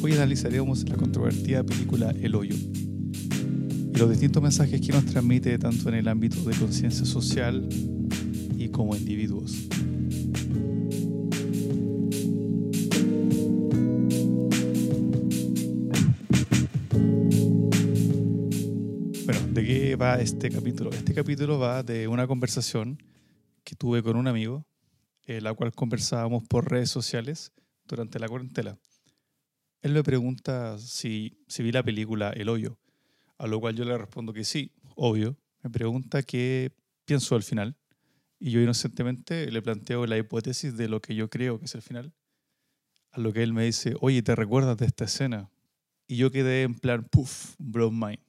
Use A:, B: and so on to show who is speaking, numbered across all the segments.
A: Hoy analizaremos la controvertida película El Hoyo y los distintos mensajes que nos transmite tanto en el ámbito de conciencia social y como individuos. ¿De qué va este capítulo? Este capítulo va de una conversación que tuve con un amigo, en la cual conversábamos por redes sociales durante la cuarentena. Él me pregunta si, si vi la película El Hoyo, a lo cual yo le respondo que sí, obvio. Me pregunta qué pienso al final y yo inocentemente le planteo la hipótesis de lo que yo creo que es el final. A lo que él me dice, oye, ¿te recuerdas de esta escena? Y yo quedé en plan, puff, blow mind.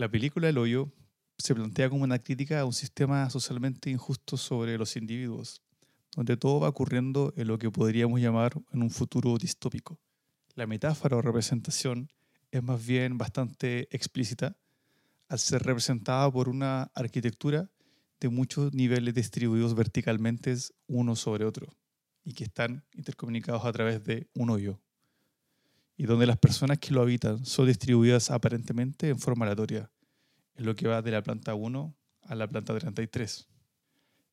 A: La película El Hoyo se plantea como una crítica a un sistema socialmente injusto sobre los individuos, donde todo va ocurriendo en lo que podríamos llamar en un futuro distópico. La metáfora o representación es más bien bastante explícita al ser representada por una arquitectura de muchos niveles distribuidos verticalmente uno sobre otro y que están intercomunicados a través de un hoyo y donde las personas que lo habitan son distribuidas aparentemente en forma aleatoria, en lo que va de la planta 1 a la planta 33.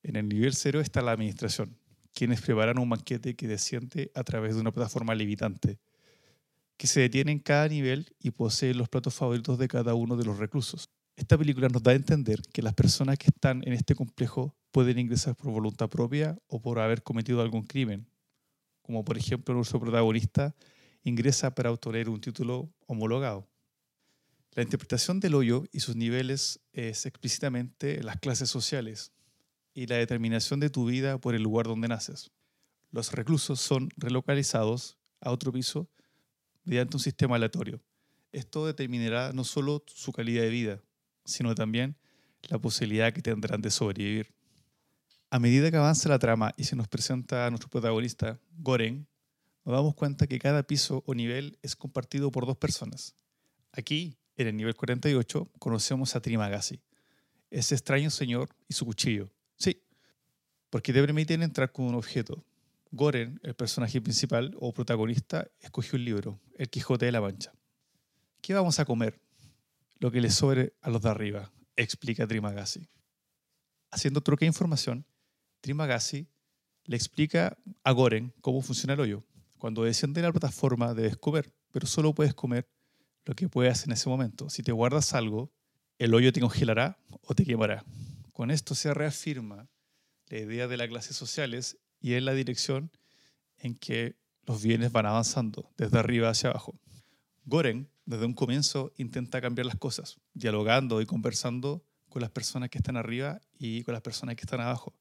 A: En el nivel 0 está la administración, quienes preparan un banquete que desciende a través de una plataforma levitante, que se detiene en cada nivel y posee los platos favoritos de cada uno de los reclusos. Esta película nos da a entender que las personas que están en este complejo pueden ingresar por voluntad propia o por haber cometido algún crimen, como por ejemplo nuestro protagonista ingresa para obtener un título homologado. La interpretación del hoyo y sus niveles es explícitamente las clases sociales y la determinación de tu vida por el lugar donde naces. Los reclusos son relocalizados a otro piso mediante un sistema aleatorio. Esto determinará no solo su calidad de vida, sino también la posibilidad que tendrán de sobrevivir. A medida que avanza la trama y se nos presenta a nuestro protagonista, Goren, nos damos cuenta que cada piso o nivel es compartido por dos personas. Aquí, en el nivel 48, conocemos a Trimagasi, ese extraño señor y su cuchillo. Sí, porque te permiten entrar con un objeto. Goren, el personaje principal o protagonista, escogió un libro, El Quijote de la Mancha. ¿Qué vamos a comer? lo que le sobre a los de arriba, explica Trimagasi. Haciendo truque de información, Trimagasi le explica a Goren cómo funciona el hoyo. Cuando desciende la plataforma debes comer, pero solo puedes comer lo que puedas en ese momento. Si te guardas algo, el hoyo te congelará o te quemará. Con esto se reafirma la idea de las clases sociales y es la dirección en que los bienes van avanzando, desde arriba hacia abajo. Goren desde un comienzo intenta cambiar las cosas, dialogando y conversando con las personas que están arriba y con las personas que están abajo,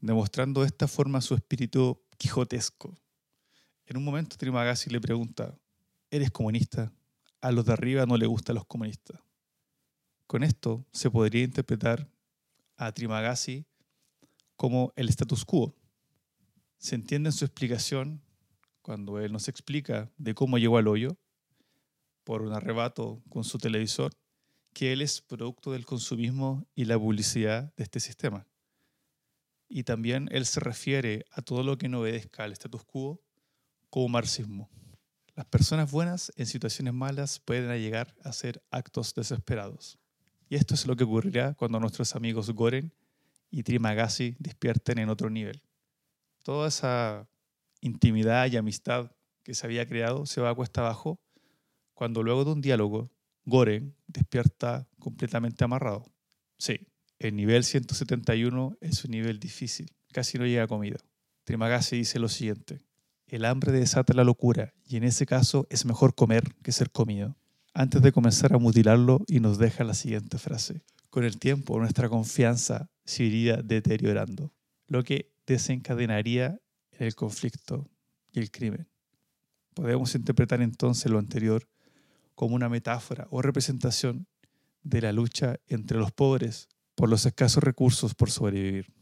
A: demostrando de esta forma su espíritu quijotesco. En un momento Trimagasi le pregunta, ¿eres comunista? A los de arriba no le gustan los comunistas. Con esto se podría interpretar a Trimagasi como el status quo. Se entiende en su explicación, cuando él nos explica de cómo llegó al hoyo, por un arrebato con su televisor, que él es producto del consumismo y la publicidad de este sistema. Y también él se refiere a todo lo que no obedezca al status quo como marxismo. Las personas buenas en situaciones malas pueden llegar a hacer actos desesperados. Y esto es lo que ocurrirá cuando nuestros amigos Goren y Trimagasi despierten en otro nivel. Toda esa intimidad y amistad que se había creado se va a cuesta abajo cuando luego de un diálogo, Goren despierta completamente amarrado. Sí, el nivel 171 es un nivel difícil, casi no llega comida. Trimagasi dice lo siguiente, el hambre desata la locura y en ese caso es mejor comer que ser comido. Antes de comenzar a mutilarlo y nos deja la siguiente frase, con el tiempo nuestra confianza se iría deteriorando, lo que desencadenaría el conflicto y el crimen. Podemos interpretar entonces lo anterior como una metáfora o representación de la lucha entre los pobres por los escasos recursos por sobrevivir.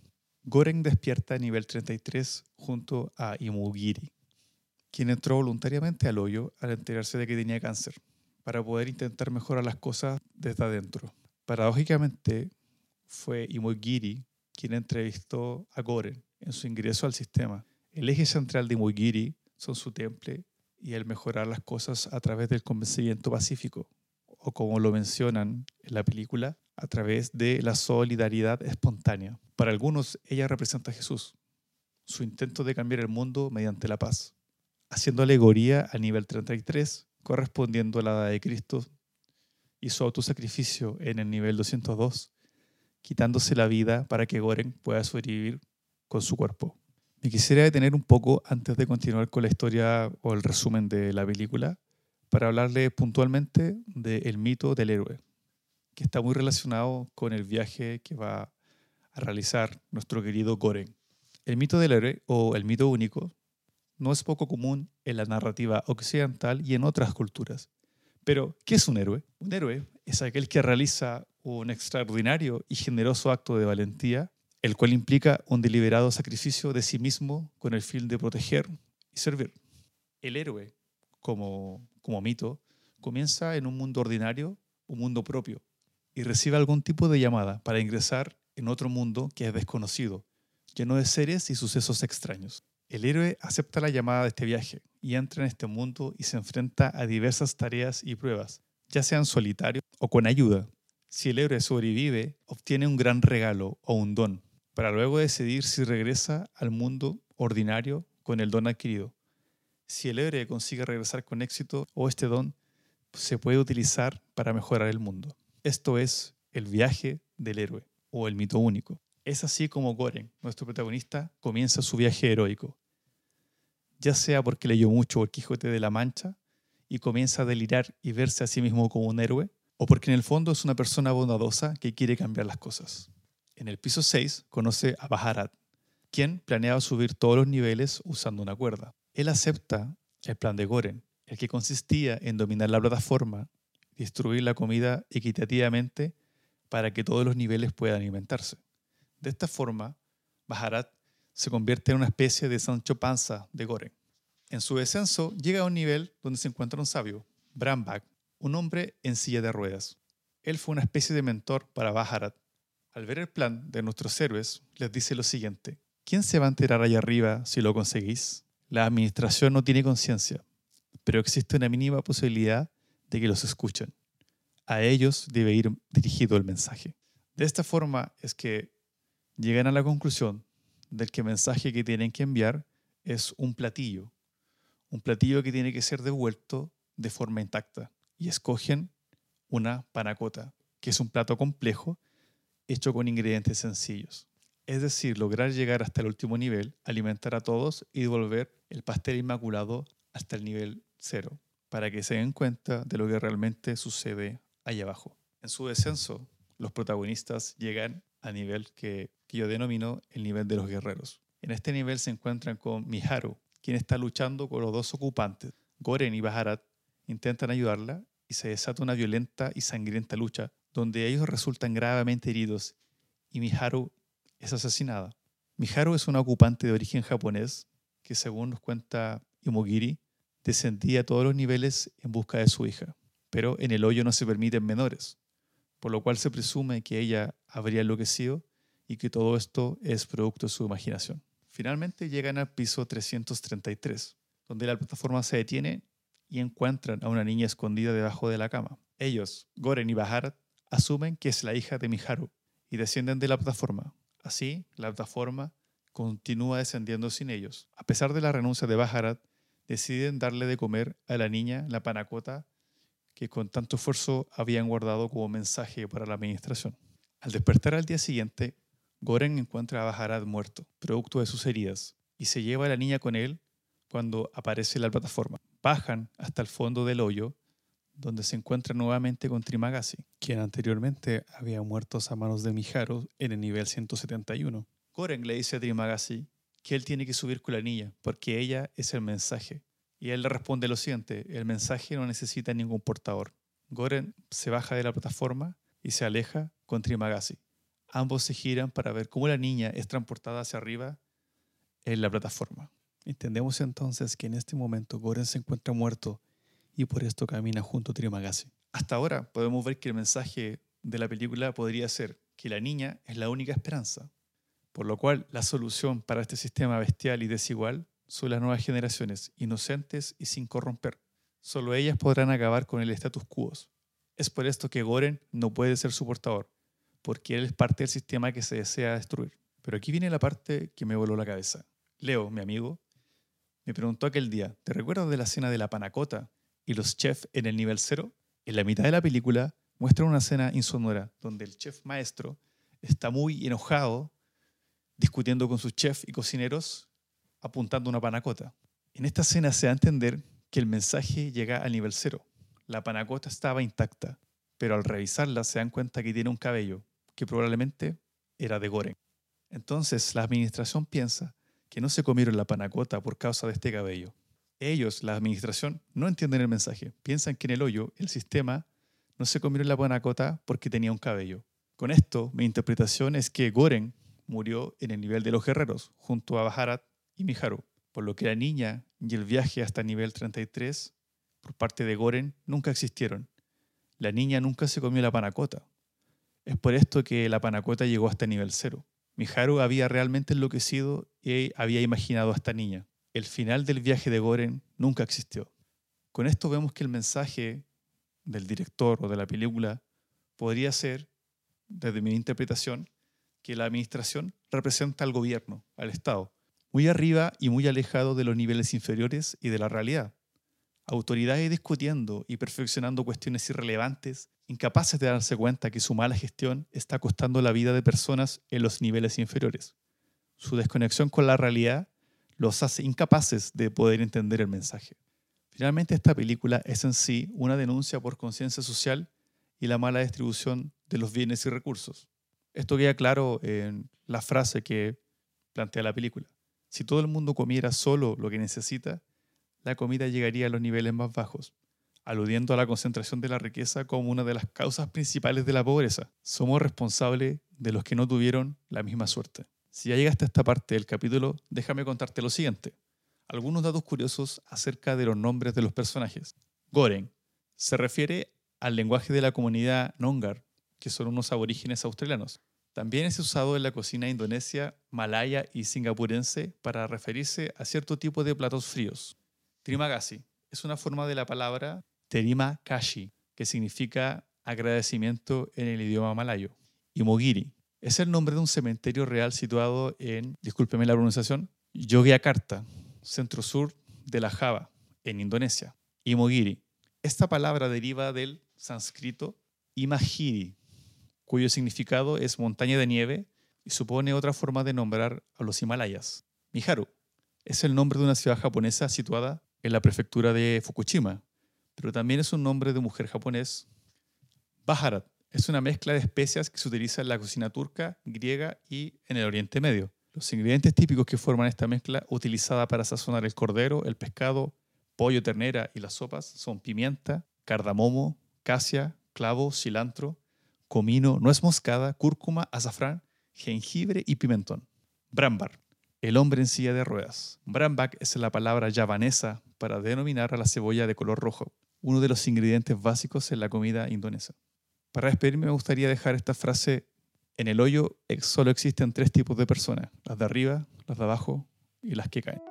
A: Goren despierta a nivel 33 junto a Imugiri, quien entró voluntariamente al hoyo al enterarse de que tenía cáncer, para poder intentar mejorar las cosas desde adentro. Paradójicamente, fue Imogiri quien entrevistó a Goren en su ingreso al sistema. El eje central de Imogiri son su temple y el mejorar las cosas a través del convencimiento pacífico, o como lo mencionan en la película, a través de la solidaridad espontánea. Para algunos, ella representa a Jesús, su intento de cambiar el mundo mediante la paz, haciendo alegoría a nivel 33, correspondiendo a la edad de Cristo, y su autosacrificio en el nivel 202, quitándose la vida para que Goren pueda sobrevivir con su cuerpo. Me quisiera detener un poco antes de continuar con la historia o el resumen de la película para hablarle puntualmente del mito del héroe, que está muy relacionado con el viaje que va a realizar nuestro querido Goren. El mito del héroe o el mito único no es poco común en la narrativa occidental y en otras culturas. Pero, ¿qué es un héroe? Un héroe es aquel que realiza un extraordinario y generoso acto de valentía, el cual implica un deliberado sacrificio de sí mismo con el fin de proteger y servir. El héroe, como, como mito, comienza en un mundo ordinario, un mundo propio, y recibe algún tipo de llamada para ingresar en otro mundo que es desconocido, lleno de seres y sucesos extraños. El héroe acepta la llamada de este viaje y entra en este mundo y se enfrenta a diversas tareas y pruebas, ya sean solitario o con ayuda. Si el héroe sobrevive, obtiene un gran regalo o un don, para luego decidir si regresa al mundo ordinario con el don adquirido. Si el héroe consigue regresar con éxito o este don se puede utilizar para mejorar el mundo. Esto es el viaje del héroe o el mito único. Es así como Goren, nuestro protagonista, comienza su viaje heroico. Ya sea porque leyó mucho El Quijote de la Mancha y comienza a delirar y verse a sí mismo como un héroe, o porque en el fondo es una persona bondadosa que quiere cambiar las cosas. En el piso 6 conoce a Baharat, quien planeaba subir todos los niveles usando una cuerda. Él acepta el plan de Goren, el que consistía en dominar la plataforma, distribuir la comida equitativamente para que todos los niveles puedan alimentarse. De esta forma, Baharat se convierte en una especie de Sancho Panza de Goren. En su descenso, llega a un nivel donde se encuentra un sabio, Brambak, un hombre en silla de ruedas. Él fue una especie de mentor para Baharat. Al ver el plan de nuestros héroes, les dice lo siguiente: ¿Quién se va a enterar allá arriba si lo conseguís? La administración no tiene conciencia, pero existe una mínima posibilidad de que los escuchen. A ellos debe ir dirigido el mensaje. De esta forma es que llegan a la conclusión del que el mensaje que tienen que enviar es un platillo, un platillo que tiene que ser devuelto de forma intacta y escogen una panacota, que es un plato complejo hecho con ingredientes sencillos. Es decir, lograr llegar hasta el último nivel, alimentar a todos y devolver el pastel inmaculado hasta el nivel cero, para que se den cuenta de lo que realmente sucede allá abajo. En su descenso, los protagonistas llegan a nivel que, que yo denomino el nivel de los guerreros. En este nivel se encuentran con Miharu, quien está luchando con los dos ocupantes. Goren y Baharat intentan ayudarla y se desata una violenta y sangrienta lucha donde ellos resultan gravemente heridos y Miharu es asesinada. Miharu es una ocupante de origen japonés que según nos cuenta Imogiri, descendía a todos los niveles en busca de su hija, pero en el hoyo no se permiten menores, por lo cual se presume que ella habría enloquecido y que todo esto es producto de su imaginación. Finalmente llegan al piso 333, donde la plataforma se detiene y encuentran a una niña escondida debajo de la cama. Ellos, Goren y Baharat, asumen que es la hija de Miharu y descienden de la plataforma. Así, la plataforma continúa descendiendo sin ellos. A pesar de la renuncia de Baharat, deciden darle de comer a la niña la panacota que con tanto esfuerzo habían guardado como mensaje para la administración. Al despertar al día siguiente, Goren encuentra a Baharat muerto, producto de sus heridas, y se lleva a la niña con él cuando aparece la plataforma. Bajan hasta el fondo del hoyo, donde se encuentra nuevamente con Trimagasi, quien anteriormente había muerto a manos de Miharu en el nivel 171. Goren le dice a Trimagasi que él tiene que subir con la niña, porque ella es el mensaje. Y él le responde lo siguiente, el mensaje no necesita ningún portador. Goren se baja de la plataforma y se aleja con Trimagasi. Ambos se giran para ver cómo la niña es transportada hacia arriba en la plataforma. Entendemos entonces que en este momento Goren se encuentra muerto y por esto camina junto a Trimagasi. Hasta ahora podemos ver que el mensaje de la película podría ser que la niña es la única esperanza, por lo cual la solución para este sistema bestial y desigual son las nuevas generaciones, inocentes y sin corromper. Solo ellas podrán acabar con el status quo. Es por esto que Goren no puede ser su portador, porque él es parte del sistema que se desea destruir. Pero aquí viene la parte que me voló la cabeza. Leo, mi amigo, me preguntó aquel día, ¿te recuerdas de la escena de la panacota y los chefs en el nivel cero? En la mitad de la película muestra una escena insonora donde el chef maestro está muy enojado discutiendo con sus chefs y cocineros apuntando una panacota. En esta escena se da a entender que el mensaje llega al nivel cero. La panacota estaba intacta, pero al revisarla se dan cuenta que tiene un cabello, que probablemente era de Goren. Entonces la administración piensa que no se comieron la panacota por causa de este cabello. Ellos, la administración, no entienden el mensaje. Piensan que en el hoyo, el sistema, no se comieron la panacota porque tenía un cabello. Con esto, mi interpretación es que Goren murió en el nivel de los guerreros, junto a Baharat y Miharu, por lo que la niña y el viaje hasta nivel 33 por parte de Goren nunca existieron. La niña nunca se comió la panacota. Es por esto que la panacota llegó hasta nivel cero. Miharu había realmente enloquecido y había imaginado a esta niña. El final del viaje de Goren nunca existió. Con esto vemos que el mensaje del director o de la película podría ser, desde mi interpretación, que la administración representa al gobierno, al Estado, muy arriba y muy alejado de los niveles inferiores y de la realidad. Autoridades discutiendo y perfeccionando cuestiones irrelevantes, incapaces de darse cuenta que su mala gestión está costando la vida de personas en los niveles inferiores. Su desconexión con la realidad los hace incapaces de poder entender el mensaje. Finalmente, esta película es en sí una denuncia por conciencia social y la mala distribución de los bienes y recursos. Esto queda claro en la frase que plantea la película. Si todo el mundo comiera solo lo que necesita, la comida llegaría a los niveles más bajos, aludiendo a la concentración de la riqueza como una de las causas principales de la pobreza. Somos responsables de los que no tuvieron la misma suerte. Si ya llegaste a esta parte del capítulo, déjame contarte lo siguiente. Algunos datos curiosos acerca de los nombres de los personajes. Goren se refiere al lenguaje de la comunidad Nongar, que son unos aborígenes australianos. También es usado en la cocina indonesia, malaya y singapurense para referirse a cierto tipo de platos fríos. Trimagasi es una forma de la palabra terima kashi, que significa agradecimiento en el idioma malayo. Y Mogiri es el nombre de un cementerio real situado en, discúlpeme la pronunciación, Yogyakarta, centro sur de la Java, en Indonesia. Y Mogiri. Esta palabra deriva del sánscrito imagiri, cuyo significado es montaña de nieve y supone otra forma de nombrar a los Himalayas. Miharu es el nombre de una ciudad japonesa situada en la prefectura de Fukushima, pero también es un nombre de mujer japonés. Baharat es una mezcla de especias que se utiliza en la cocina turca, griega y en el Oriente Medio. Los ingredientes típicos que forman esta mezcla utilizada para sazonar el cordero, el pescado, pollo, ternera y las sopas son pimienta, cardamomo, casia, clavo, cilantro, comino, nuez moscada, cúrcuma, azafrán, jengibre y pimentón. Brambar, el hombre en silla de ruedas. Brambak es la palabra javanesa para denominar a la cebolla de color rojo, uno de los ingredientes básicos en la comida indonesa. Para despedirme me gustaría dejar esta frase, en el hoyo solo existen tres tipos de personas, las de arriba, las de abajo y las que caen.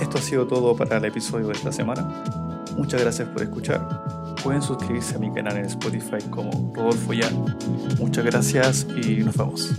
A: Esto ha sido todo para el episodio de esta semana. Muchas gracias por escuchar. Pueden suscribirse a mi canal en Spotify como Rodolfo Yan. Muchas gracias y nos vemos.